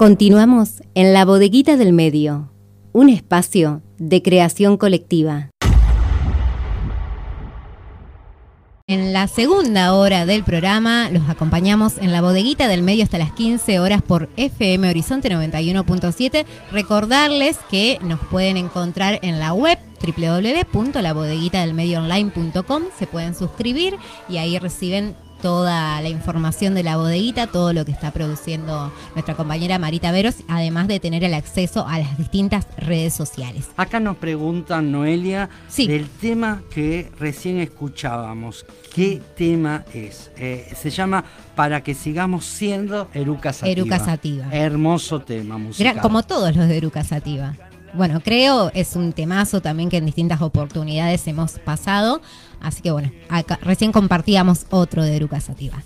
Continuamos en la bodeguita del medio, un espacio de creación colectiva. En la segunda hora del programa los acompañamos en la bodeguita del medio hasta las 15 horas por FM Horizonte 91.7. Recordarles que nos pueden encontrar en la web www.labodeguitadelmedioonline.com. Se pueden suscribir y ahí reciben toda la información de la bodeguita, todo lo que está produciendo nuestra compañera Marita Veros, además de tener el acceso a las distintas redes sociales. Acá nos preguntan, Noelia, del tema que recién escuchábamos. ¿Qué tema es? Eh, se llama Para que sigamos siendo Eruca Sativa. Eruca Sativa. Hermoso tema musical. como todos los de Eruca Sativa. Bueno, creo es un temazo también que en distintas oportunidades hemos pasado. Así que bueno, recién compartíamos otro de Eruca Sativa.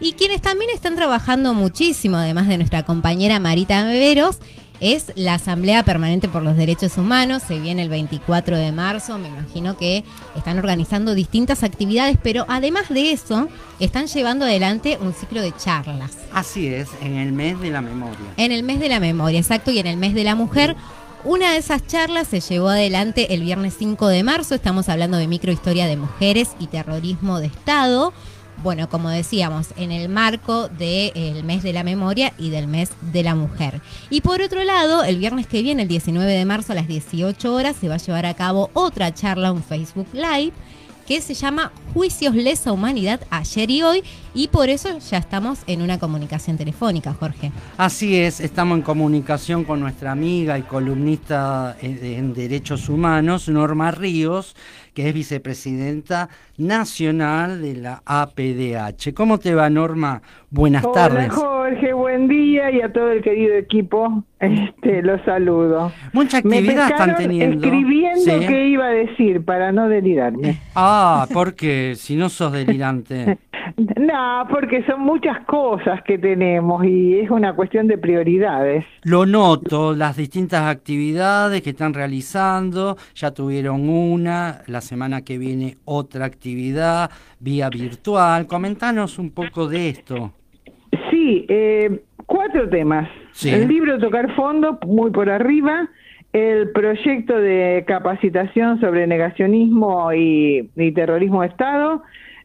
Y quienes también están trabajando muchísimo, además de nuestra compañera Marita Beberos, es la Asamblea Permanente por los Derechos Humanos. Se viene el 24 de marzo. Me imagino que están organizando distintas actividades, pero además de eso, están llevando adelante un ciclo de charlas. Así es, en el mes de la memoria. En el mes de la memoria, exacto, y en el mes de la mujer. Una de esas charlas se llevó adelante el viernes 5 de marzo. Estamos hablando de microhistoria de mujeres y terrorismo de Estado. Bueno, como decíamos, en el marco del mes de la memoria y del mes de la mujer. Y por otro lado, el viernes que viene, el 19 de marzo a las 18 horas, se va a llevar a cabo otra charla, un Facebook Live que se llama Juicios Lesa Humanidad ayer y hoy y por eso ya estamos en una comunicación telefónica, Jorge. Así es, estamos en comunicación con nuestra amiga y columnista en Derechos Humanos, Norma Ríos, que es vicepresidenta nacional de la APDH. ¿Cómo te va, Norma? Buenas Hola, tardes. Jorge, buen día y a todo el querido equipo, este, los saludo. Mucha actividad están teniendo. Escribiendo qué iba a decir para no delirarme. Ah, porque si no sos delirante. No, porque son muchas cosas que tenemos y es una cuestión de prioridades. Lo noto, las distintas actividades que están realizando, ya tuvieron una, la semana que viene otra actividad vía virtual. Comentanos un poco de esto. Sí, eh, cuatro temas. El libro Tocar Fondo, muy por arriba, el proyecto de capacitación sobre negacionismo y, y terrorismo de Estado,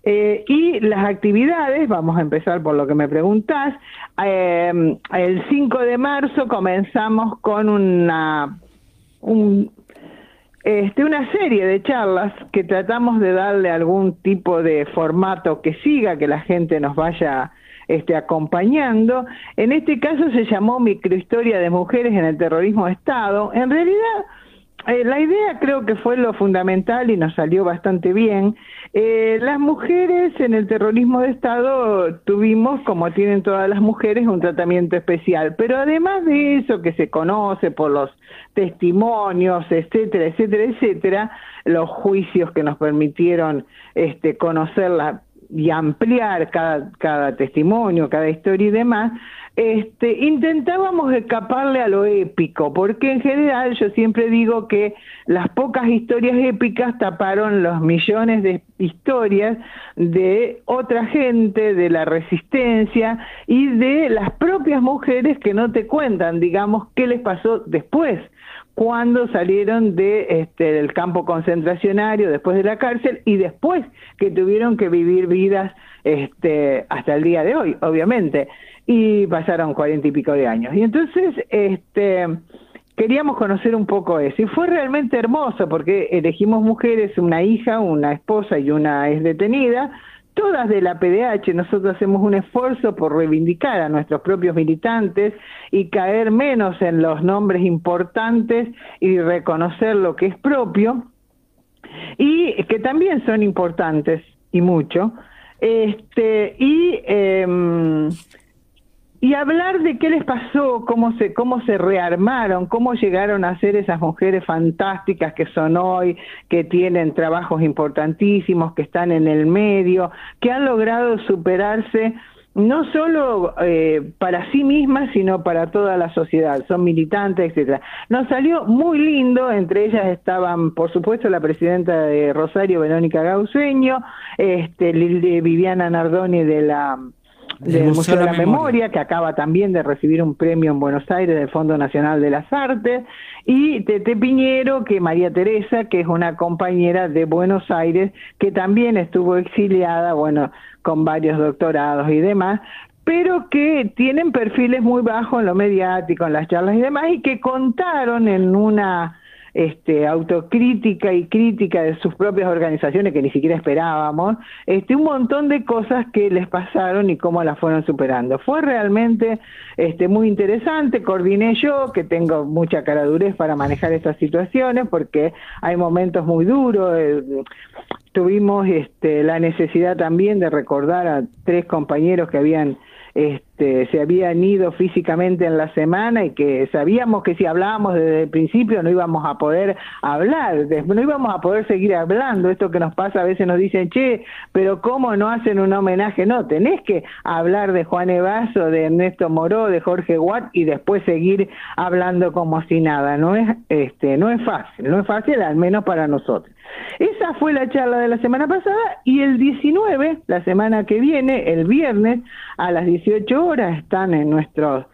eh, y las actividades, vamos a empezar por lo que me preguntás, eh, el 5 de marzo comenzamos con una, este, una serie de charlas que tratamos de darle algún tipo de formato que siga, que la gente nos vaya este, acompañando. En este caso se llamó Microhistoria de Mujeres en el Terrorismo de Estado. En realidad eh, la idea creo que fue lo fundamental y nos salió bastante bien. Eh, las mujeres en el terrorismo de Estado tuvimos, como tienen todas las mujeres, un tratamiento especial. Pero además de eso que se conoce por los testimonios, etcétera, etcétera, etcétera, los juicios que nos permitieron este, conocerla y ampliar cada, cada testimonio, cada historia y demás, este, intentábamos escaparle a lo épico, porque en general yo siempre digo que las pocas historias épicas taparon los millones de historias de otra gente, de la resistencia y de las propias mujeres que no te cuentan, digamos, qué les pasó después cuando salieron este, del campo concentracionario, después de la cárcel y después que tuvieron que vivir vidas este, hasta el día de hoy, obviamente y pasaron cuarenta y pico de años. Y entonces, este, queríamos conocer un poco eso. Y fue realmente hermoso porque elegimos mujeres, una hija, una esposa y una es detenida, todas de la PDH. Nosotros hacemos un esfuerzo por reivindicar a nuestros propios militantes y caer menos en los nombres importantes y reconocer lo que es propio y que también son importantes y mucho. Este, y eh, y hablar de qué les pasó, cómo se, cómo se rearmaron, cómo llegaron a ser esas mujeres fantásticas que son hoy, que tienen trabajos importantísimos, que están en el medio, que han logrado superarse no solo eh, para sí mismas, sino para toda la sociedad, son militantes, etcétera. Nos salió muy lindo, entre ellas estaban, por supuesto, la presidenta de Rosario, Verónica Gauseño, este, Viviana Nardoni de la del Museo, de la, Memoria. que acaba también de recibir un premio en Buenos Aires del Fondo Nacional de las Artes, y Tete Piñero, que María Teresa, que es una compañera de Buenos Aires, que también estuvo exiliada, bueno, con varios doctorados y demás, pero que tienen perfiles muy bajos en lo mediático, en las charlas y demás, y que contaron en una este, autocrítica y crítica de sus propias organizaciones que ni siquiera esperábamos, este, un montón de cosas que les pasaron y cómo las fueron superando. Fue realmente este, muy interesante, coordiné yo, que tengo mucha caradurez para manejar estas situaciones, porque hay momentos muy duros. Eh, tuvimos este, la necesidad también de recordar a tres compañeros que habían este, se habían ido físicamente en la semana y que sabíamos que si hablábamos desde el principio no íbamos a poder hablar, no íbamos a poder seguir hablando. Esto que nos pasa a veces nos dicen, che, pero ¿cómo no hacen un homenaje? No, tenés que hablar de Juan Evaso, de Ernesto Moró, de Jorge Watt y después seguir hablando como si nada. No es, este, no es fácil, no es fácil, al menos para nosotros. Esa fue la charla de la semana pasada y el 19, la semana que viene, el viernes, a las 18 horas, están en nuestros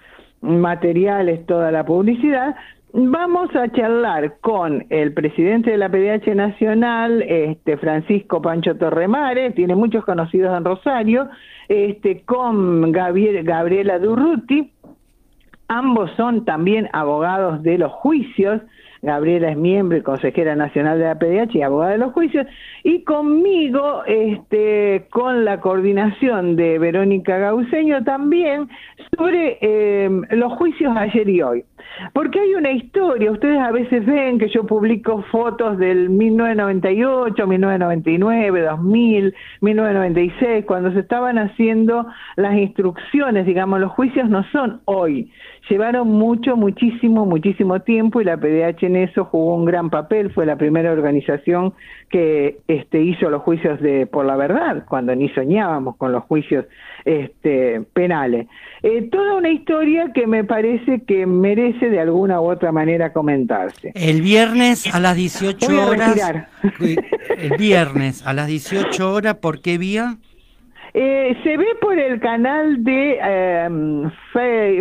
materiales toda la publicidad, Vamos a charlar con el presidente de la PDH Nacional, este Francisco Pancho Torremare, tiene muchos conocidos en Rosario, este con Gabriela Durruti, ambos son también abogados de los juicios, Gabriela es miembro y consejera nacional de la PDH y abogada de los juicios, y conmigo, este, con la coordinación de Verónica Gauseño también, sobre eh, los juicios ayer y hoy. Porque hay una historia, ustedes a veces ven que yo publico fotos del 1998, 1999, 2000, 1996, cuando se estaban haciendo las instrucciones, digamos, los juicios no son hoy, llevaron mucho, muchísimo, muchísimo tiempo y la PDH en eso jugó un gran papel, fue la primera organización que este, hizo los juicios de por la verdad, cuando ni soñábamos con los juicios este, penales. Eh, toda una historia que me parece que merece de alguna u otra manera comentarse. El viernes a las 18 horas. El viernes a las 18 horas, ¿por qué vía? Eh, se ve por el canal de em,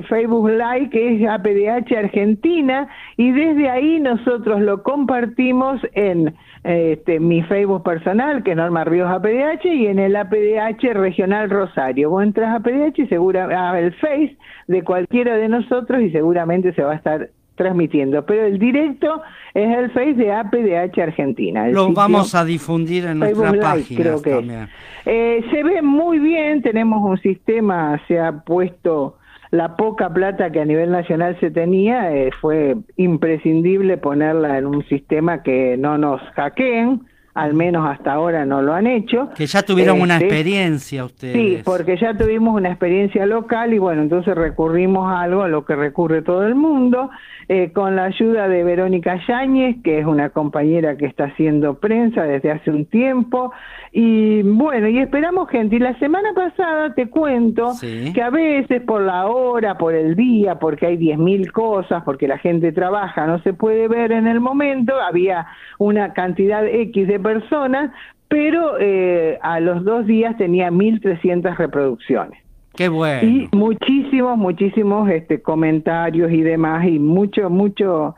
Facebook Live, que es APDH Argentina, y desde ahí nosotros lo compartimos en este, mi Facebook personal, que es Norma Ríos APDH, y en el APDH Regional Rosario. Vos entras a APDH y segura, a el Face de cualquiera de nosotros y seguramente se va a estar transmitiendo, pero el directo es el Face de APDH Argentina. Lo vamos a difundir en nuestra página también. Eh, se ve muy bien, tenemos un sistema, se ha puesto la poca plata que a nivel nacional se tenía, eh, fue imprescindible ponerla en un sistema que no nos hackeen, al menos hasta ahora no lo han hecho. Que ya tuvieron una este, experiencia ustedes. Sí, porque ya tuvimos una experiencia local y bueno, entonces recurrimos a algo a lo que recurre todo el mundo, eh, con la ayuda de Verónica Yáñez, que es una compañera que está haciendo prensa desde hace un tiempo, y bueno, y esperamos gente. Y la semana pasada te cuento que a veces por la hora, por el día, porque hay 10.000 cosas, porque la gente trabaja, no se puede ver en el momento, había una cantidad X de personas, pero eh, a los dos días tenía 1.300 reproducciones. Qué bueno. Y muchísimos, muchísimos este, comentarios y demás, y mucho, mucho...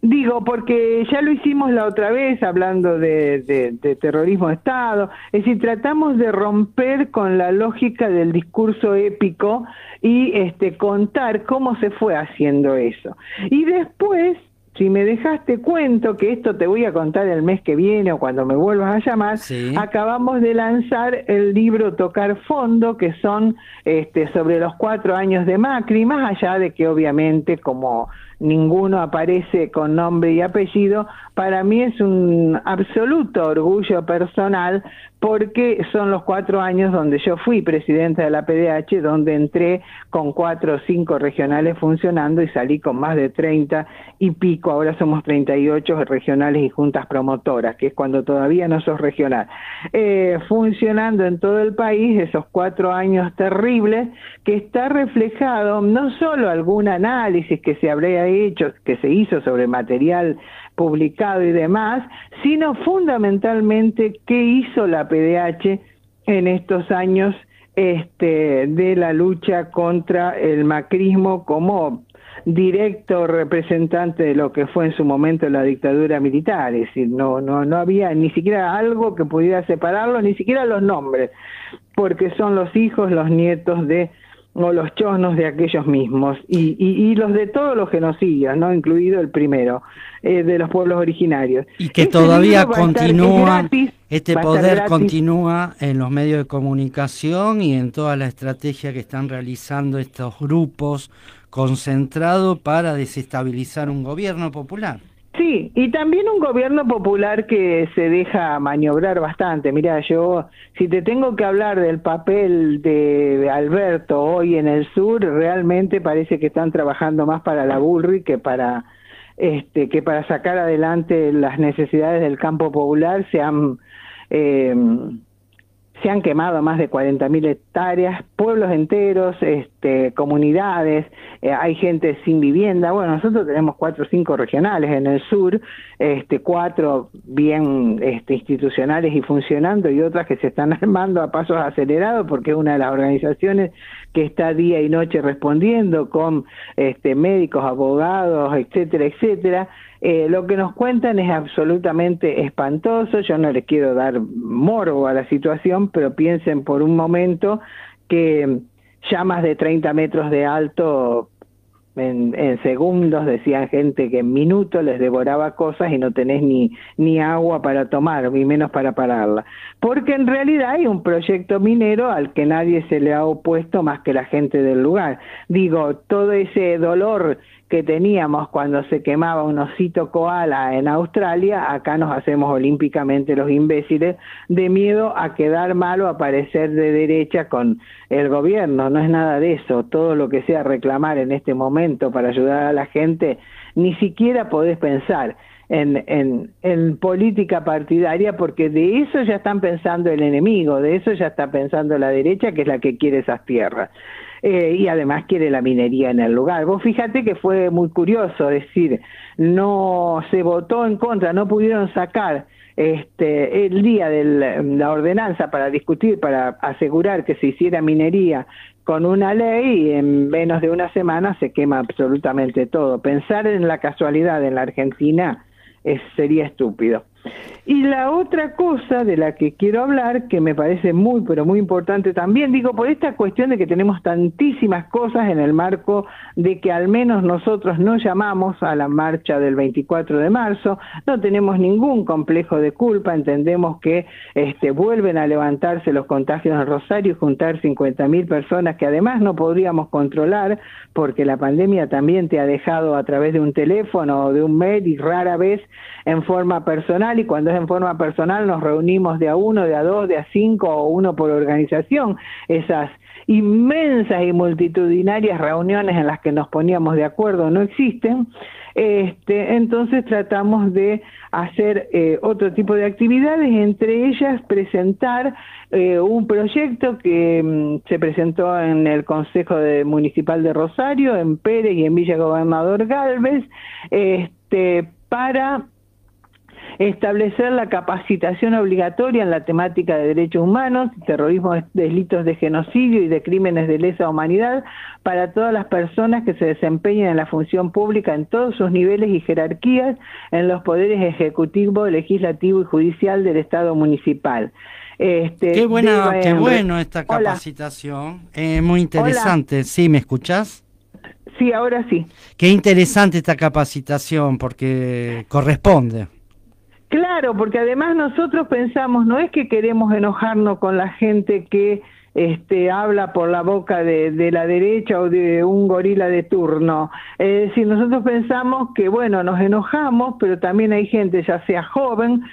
Digo, porque ya lo hicimos la otra vez hablando de, de, terrorismo de Estado, es decir, tratamos de romper con la lógica del discurso épico y este, contar cómo se fue haciendo eso. Y después si me dejaste cuento, que esto te voy a contar el mes que viene o cuando me vuelvas a llamar, acabamos de lanzar el libro Tocar Fondo, que son este, sobre los cuatro años de Macri, más allá de que obviamente como ninguno aparece con nombre y apellido, para mí es un absoluto orgullo personal porque son los cuatro años donde yo fui presidenta de la PDH, donde entré con cuatro o cinco regionales funcionando y salí con más de 30 y pico, ahora somos 38 regionales y juntas promotoras, que es cuando todavía no sos regional, eh, funcionando en todo el país esos cuatro años terribles, que está reflejado no solo algún análisis que se habría hecho, que se hizo sobre material publicado y demás, sino fundamentalmente qué hizo la PDH en estos años este, de la lucha contra el macrismo como directo representante de lo que fue en su momento la dictadura militar, es decir, no, no, no había ni siquiera algo que pudiera separarlo, ni siquiera los nombres, porque son los hijos, los nietos de o los chonos de aquellos mismos y, y, los de todos los genocidios, no incluido el primero, eh, de los pueblos originarios. Y que este todavía continúa, este poder continúa en los medios de comunicación y en toda la estrategia que están realizando estos grupos concentrados para desestabilizar un gobierno popular. Sí, y también un gobierno popular que se deja maniobrar bastante. Mira, yo, si te tengo que hablar del papel de Alberto hoy en el sur, realmente parece que están trabajando más para la Bullrich que para este que para sacar adelante las necesidades del campo popular se han eh, se han quemado más de 40.000 hectáreas, pueblos enteros, este, comunidades, eh, hay gente sin vivienda. Bueno, nosotros tenemos cuatro o cinco regionales en el sur, este, cuatro bien este, institucionales y funcionando y otras que se están armando a pasos acelerados porque es una de las organizaciones que está día y noche respondiendo con este, médicos, abogados, etcétera, etcétera. Eh, lo que nos cuentan es absolutamente espantoso, yo no les quiero dar morbo a la situación, pero piensen por un momento que llamas de 30 metros de alto en, segundos, decían gente que en minutos les devoraba cosas y no tenés ni, ni agua para tomar, ni menos para pararla. Porque en realidad hay un proyecto minero al que nadie se le ha opuesto más que la gente del lugar. Digo, todo ese dolor que teníamos cuando se quemaba un osito koala en Australia, acá nos hacemos olímpicamente los imbéciles de miedo a quedar mal o aparecer de derecha con el gobierno. No es nada de eso. Todo lo que sea reclamar en este momento para ayudar a la gente, ni siquiera podés pensar. En, en, en, política partidaria, porque de eso ya están pensando el enemigo, de eso ya está pensando la derecha, que es la que quiere esas tierras. Eh, y además quiere la minería en el lugar. Vos fíjate que fue muy curioso, decir, no se votó en contra, no pudieron sacar este, el día de la ordenanza para discutir, para asegurar que se hiciera minería con una ley y en menos de una semana se quema absolutamente todo. Pensar en la casualidad en la Argentina sería estúpido. Y la otra cosa de la que quiero hablar, que me parece muy, pero muy importante también, digo, por esta cuestión de que tenemos tantísimas cosas en el marco de que al menos nosotros no llamamos a la marcha del 24 de marzo, no tenemos ningún complejo de culpa, entendemos que este, vuelven a levantarse los contagios en Rosario y juntar 50.000 personas que además no podríamos controlar porque la pandemia también te ha dejado a través de un teléfono o de un mail y rara vez en forma personal y cuando es en forma personal nos reunimos de a uno, de a dos, de a cinco o uno por organización. Esas inmensas y multitudinarias reuniones en las que nos poníamos de acuerdo no existen. Este, entonces tratamos de hacer eh, otro tipo de actividades, entre ellas presentar eh, un proyecto que mm, se presentó en el Consejo Municipal de Rosario, en Pérez y en Villa Gobernador Galvez, este, para establecer la capacitación obligatoria en la temática de derechos humanos, terrorismo, delitos de genocidio y de crímenes de lesa humanidad para todas las personas que se desempeñen en la función pública en todos sus niveles y jerarquías en los poderes ejecutivo, legislativo y judicial del Estado municipal. Este, qué buena, qué bueno esta capacitación, eh, muy interesante. ¿Sí me escuchás? Sí, ahora sí. Qué interesante esta capacitación porque corresponde. Claro, porque además nosotros pensamos, no es que queremos enojarnos con la gente que este, habla por la boca de, de, la derecha o de un gorila de turno. Es decir, nosotros pensamos que, bueno, nos enojamos, pero también hay gente, ya sea joven,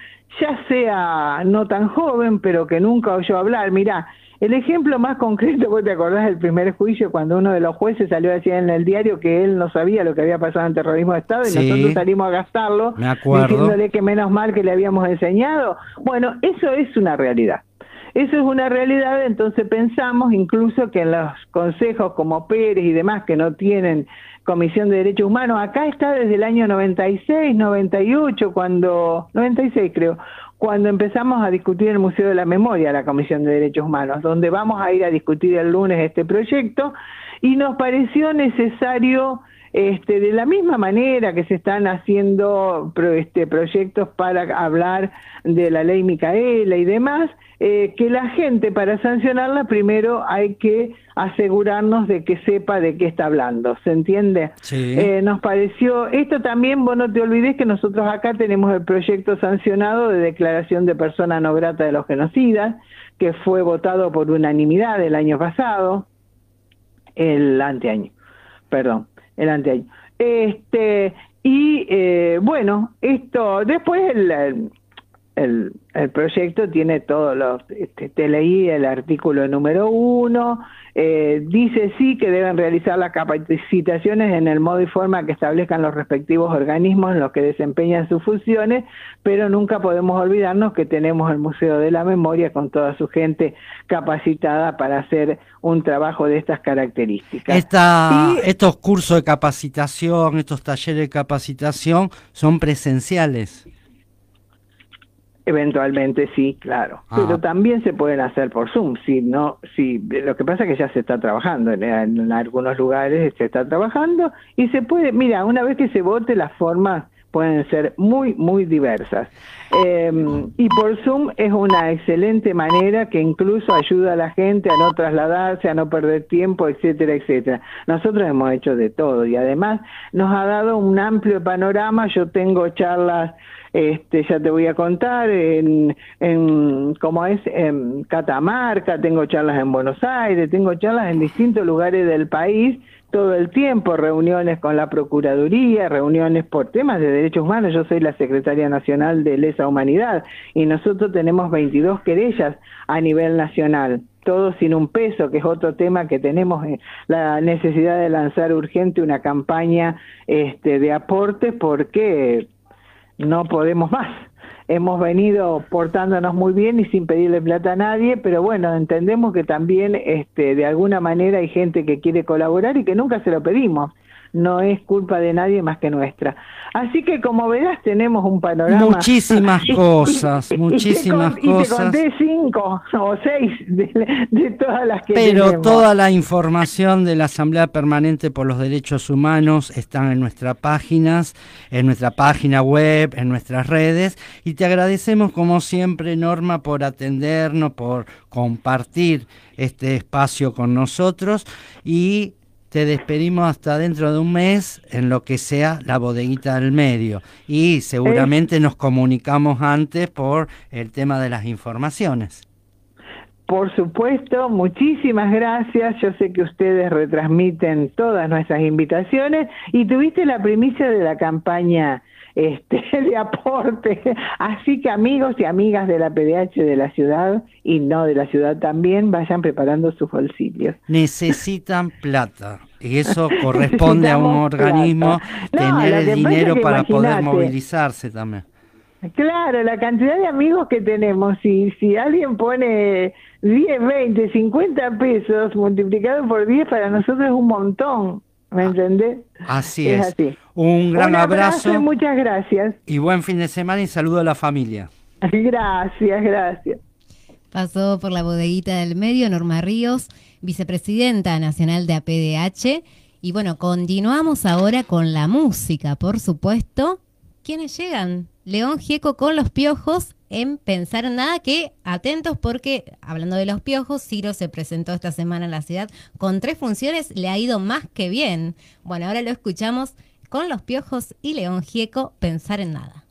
ya sea no tan joven, pero que nunca oyó hablar. Mirá, el ejemplo más concreto, vos te acordás del primer juicio cuando uno de los jueces salió a decir en el diario que él no sabía lo que había pasado en terrorismo de Estado y nosotros salimos a gastarlo diciéndole que menos mal que le habíamos enseñado. Bueno, eso es una realidad. Eso es una realidad, entonces pensamos incluso que en los consejos como Pérez y demás que no tienen Comisión de Derechos Humanos, acá está desde el año 96, 98, cuando, 96 creo, cuando empezamos a discutir el Museo de la Memoria, la Comisión de Derechos Humanos, donde vamos a ir a discutir el lunes este proyecto, y nos pareció necesario este, de la misma manera que se están haciendo este, proyectos para hablar de la ley Micaela y demás, eh, que la gente para sancionarla primero hay que asegurarnos de que sepa de qué está hablando, ¿se entiende? Sí. Eh, nos pareció, esto también, vos no te olvides que nosotros acá tenemos el proyecto sancionado de declaración de persona no grata de los genocidas, que fue votado por unanimidad el año pasado, el anteaño, perdón, el anteaño. Este, y eh, bueno, esto, después el, el, el, proyecto tiene todos los, este, te leí el artículo número uno, eh, dice sí que deben realizar las capacitaciones en el modo y forma que establezcan los respectivos organismos en los que desempeñan sus funciones, pero nunca podemos olvidarnos que tenemos el Museo de la Memoria con toda su gente capacitada para hacer un trabajo de estas características. Esta, y, estos cursos de capacitación, estos talleres de capacitación son presenciales. Eventualmente sí, claro, ah. pero también se pueden hacer por Zoom. Si no, si lo que pasa es que ya se está trabajando en, en, algunos lugares se está trabajando y se puede. Mira, una vez que se vote las formas pueden ser muy muy diversas eh, y por Zoom es una excelente manera que incluso ayuda a la gente a no trasladarse, a no perder tiempo, etcétera, etcétera. Nosotros hemos hecho de todo y además nos ha dado un amplio panorama. Yo tengo charlas este, ya te voy a contar, en, en como es en Catamarca, tengo charlas en Buenos Aires, tengo charlas en distintos lugares del país todo el tiempo, reuniones con la Procuraduría, reuniones por temas de derechos humanos. Yo soy la secretaria nacional de Lesa Humanidad y nosotros tenemos 22 querellas a nivel nacional todo sin un peso, que es otro tema que tenemos, eh, la necesidad de lanzar urgente una campaña este, de aporte porque no podemos más. Hemos venido portándonos muy bien y sin pedirle plata a nadie, pero bueno, entendemos que también este, de alguna manera hay gente que quiere colaborar y que nunca se lo pedimos no es culpa de nadie más que nuestra. Así que como verás tenemos un panorama. Muchísimas cosas, muchísimas cosas. Y te conté cinco o seis de, todas las que Pero toda la información de la Asamblea Permanente por los Derechos Humanos están en nuestras páginas, en nuestra página web, en nuestras redes. Y te agradecemos como siempre, Norma, por atendernos, por compartir este espacio con nosotros y te despedimos hasta dentro de un mes en lo que sea la bodeguita del medio. Y seguramente nos comunicamos antes por el tema de las informaciones. Por supuesto, muchísimas gracias. Yo sé que ustedes retransmiten todas nuestras invitaciones y tuviste la primicia de la campaña este, de aporte. Así que amigos y amigas de la PDH de la ciudad y no de la ciudad también vayan preparando sus bolsillos. Necesitan plata. Y eso corresponde a un organismo tener el dinero para poder movilizarse también. Claro, la cantidad de amigos que tenemos, si, si alguien pone 10, 20, 50 pesos multiplicado por 10, para nosotros es un montón. ¿Me entendés? Así es. Un gran abrazo, abrazo. muchas gracias. Y buen fin de semana y saludo a la familia. Gracias, gracias. Pasó por la bodeguita del medio Norma Ríos, vicepresidenta nacional de APDH. Y bueno, continuamos ahora con la música, por supuesto. ¿Quiénes llegan? León Gieco con los piojos en Pensar en Nada, que atentos porque, hablando de los piojos, Ciro se presentó esta semana en la ciudad con tres funciones, le ha ido más que bien. Bueno, ahora lo escuchamos con los piojos y León Gieco, Pensar en Nada.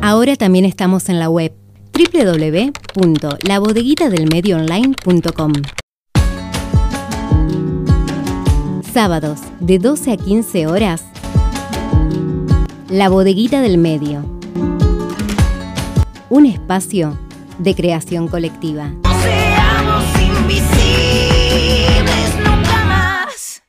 Ahora también estamos en la web www.labodeguitadelmedioonline.com. Sábados de 12 a 15 horas. La Bodeguita del Medio. Un espacio de creación colectiva.